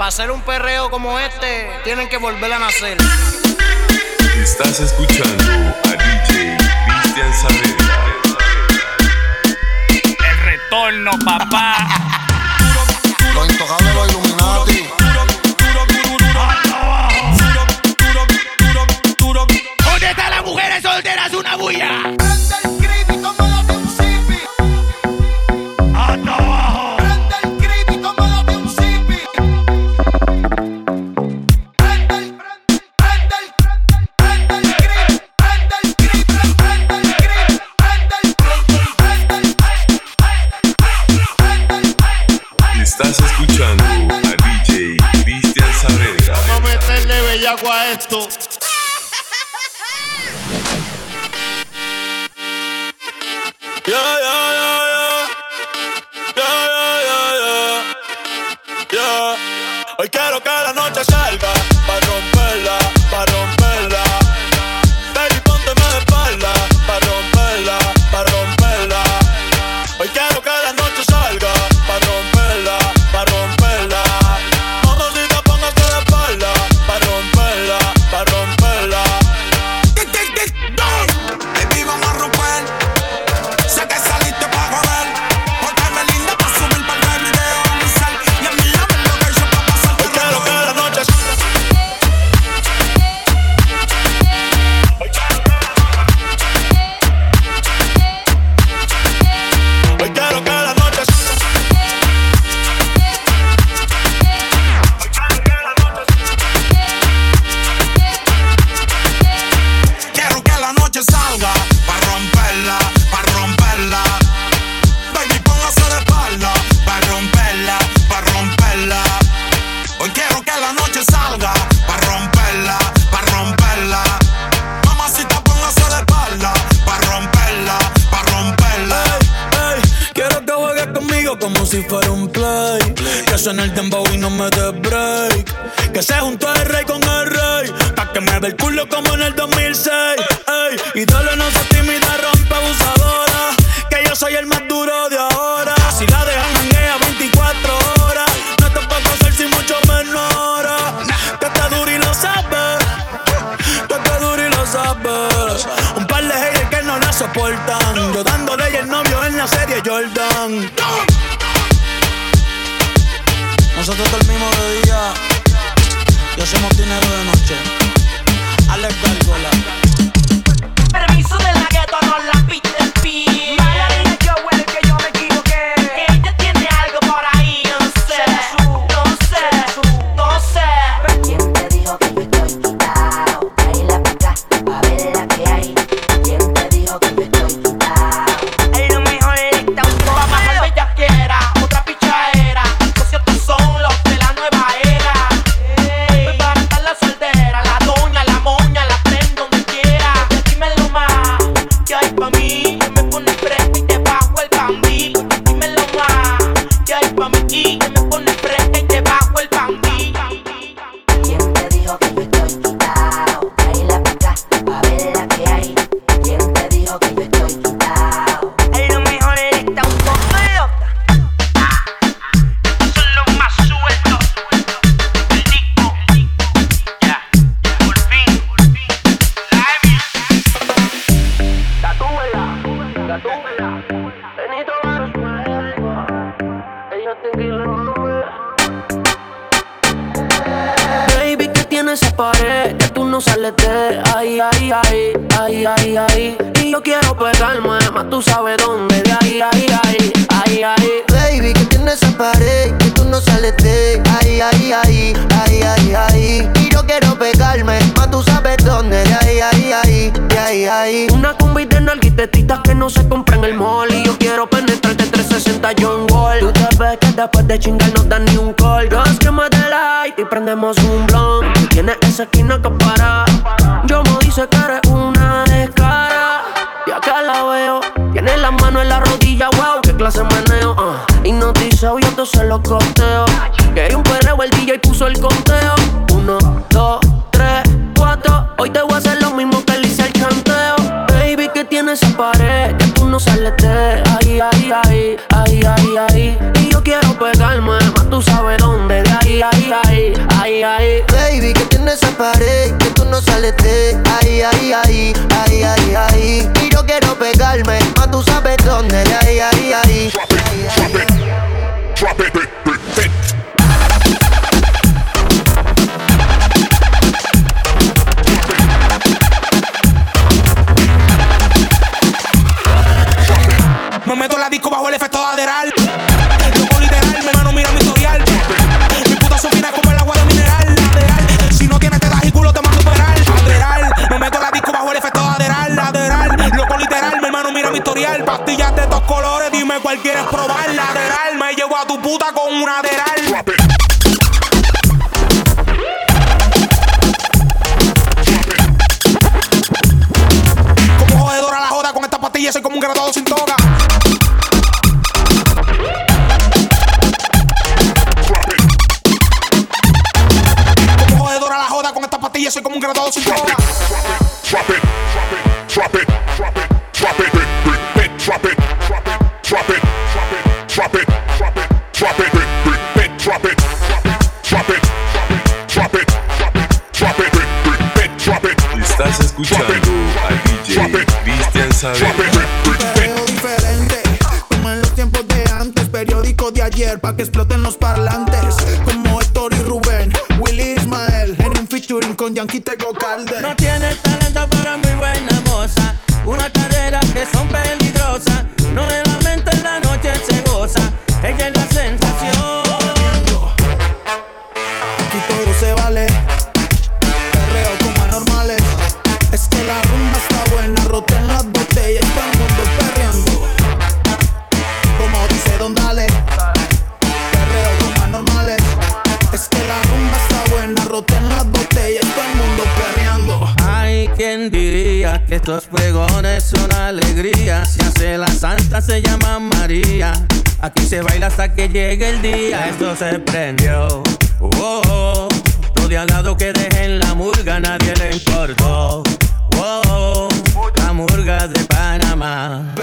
Para hacer un perreo como este, tienen que volver a nacer. Estás escuchando a DJ Cristian Saavedra. El retorno, papá. Play. Que suene el dembow y no me dé break. Que se juntó el rey con el rey. Pa' que me ve el culo como en el 2006. Ey, dale, no se tímida, rompe abusadora. Que yo soy el más duro de ahora. Si la dejan manguea 24 horas. No te puedo hacer sin mucho menor. Que está duro y lo sabes. Tú estás duro y lo sabes. Un par de haters que no la soportan. Yo dándole y el novio en la serie Jordan. Nosotros dormimos de día y hacemos dinero de noche. Alex Gárgola. Baby, que tiene esa pared que tú no sales de ahí, ahí, ahí, ahí, ahí, ahí. Y yo quiero pegarme, más tú sabes dónde, de ahí, ahí, ahí, ahí, ahí. Baby, que tiene esa pared que tú no sales de ahí, ahí, ahí, ahí, ahí, ahí. Y yo quiero pegarme, más tú sabes dónde, de ahí, ahí, ahí, de ahí, ahí. Una combi de nalguitetitas que no se compra en el mall Y yo quiero penetrarte 360 John Wall Tú te ves que después de chingar no dan ni un call Dos que me light y prendemos un blunt Tú tienes esa esquina que para Yo dice que eres una descara Y acá la veo Tiene las manos en la rodilla, wow Qué clase de meneo, ah. Hipnotizado y entonces los costeo. Quería un perreo, el DJ puso el conteo. Uno, dos, tres, cuatro Hoy te voy a hacer lo mismo que le hice al chanteo. Baby, que tienes tú sabes dónde. De ahí, ahí, ahí, ahí, ahí. Baby, que tiene esa pared, que tú no sales de ahí, ahí, ahí, ahí, ahí, ahí. Y yo quiero pegarme, más tú sabes dónde. De ahí, ahí, ahí. cual quieres probar lateral. Me llevo a tu puta con una lateral. Como jodedora la joda con esta pastilla, soy como un graduado sin toga. Como jodedora la joda con esta pastilla, soy como un graduado sin toga. Drop it, drop it, drop it, drop it, drop it, drop it. que exploten los parlantes. Como Héctor y Rubén, Willy Ismael, en un featuring con Yankee Tego Calder. No tienes talento para muy buena moza, una carrera que son peligrosas. No de lamenta en la noche se goza, ella es la Aquí se baila hasta que llegue el día. Esto se prendió. Oh, oh. oh. Lo de al lado que dejen la murga, nadie le importó. Oh, oh. oh. La murga de Panamá.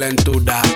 calentura.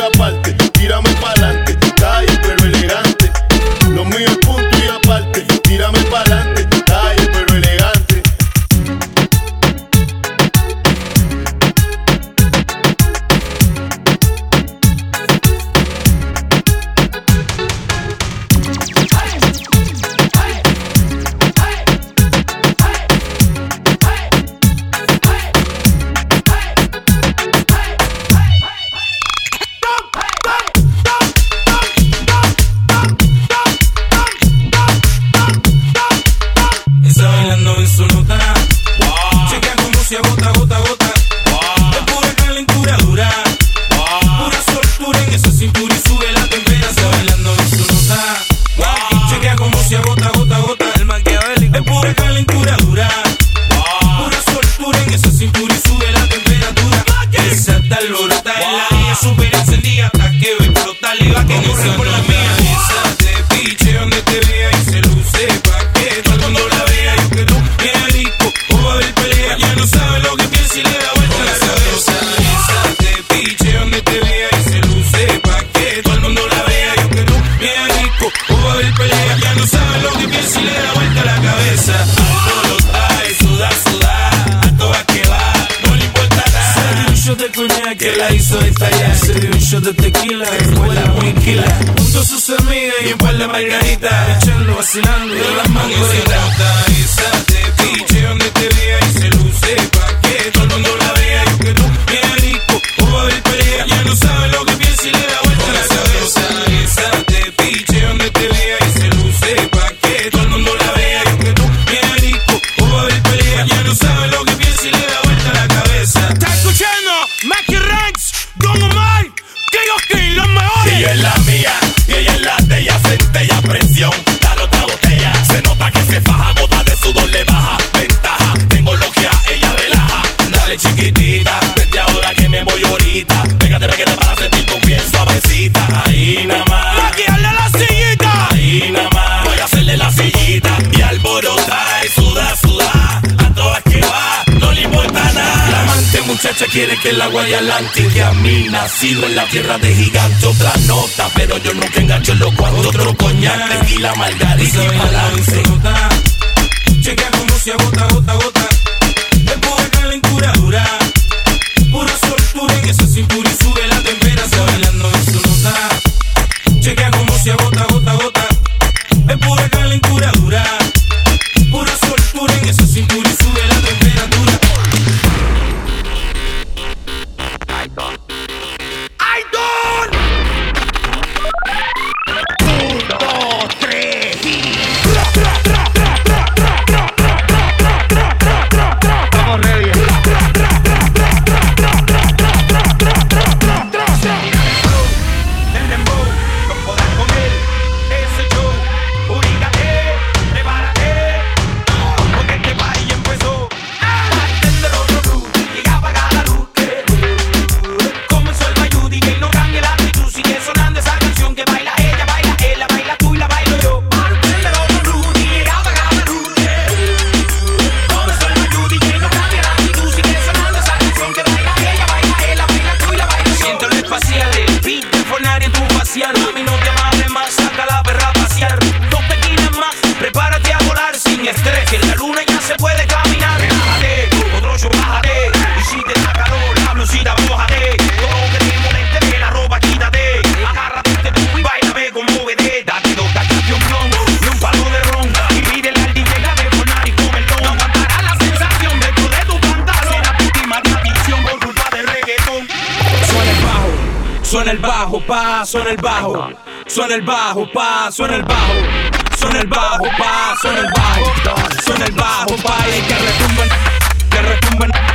aparte Sinanita, echando, vacilando y las mangoritas. que el agua y Atlantic a mí nacido en la tierra de gigantes Otra nota, pero yo nunca engancho los cuantos Otro coñac, tequila, margarita y balance Checa cómo se agota, gota, gota. Empuja calentura dura Pura soltura en esa cintura suena el bajo, suena el bajo, pa, suena el bajo. Suena el bajo, pa, suena el bajo. Suena el bajo, pa, y que retumben, que retumben.